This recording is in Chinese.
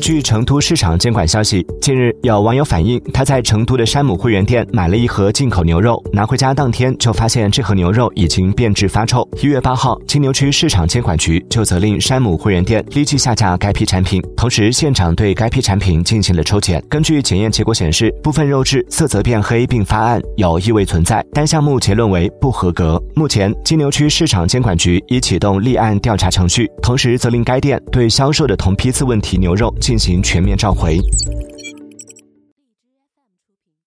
据成都市场监管消息，近日有网友反映，他在成都的山姆会员店买了一盒进口牛肉，拿回家当天就发现这盒牛肉已经变质发臭。一月八号，金牛区市场监管局就责令山姆会员店立即下架该批产品，同时现场对该批产品进行了抽检。根据检验结果显示，部分肉质色泽变黑并发暗，有异味存在，单项目结论为不合格。目前，金牛区市场监管局已启动立案调查程序，同时责令该店对销售的同批次问题牛肉。进行全面召回。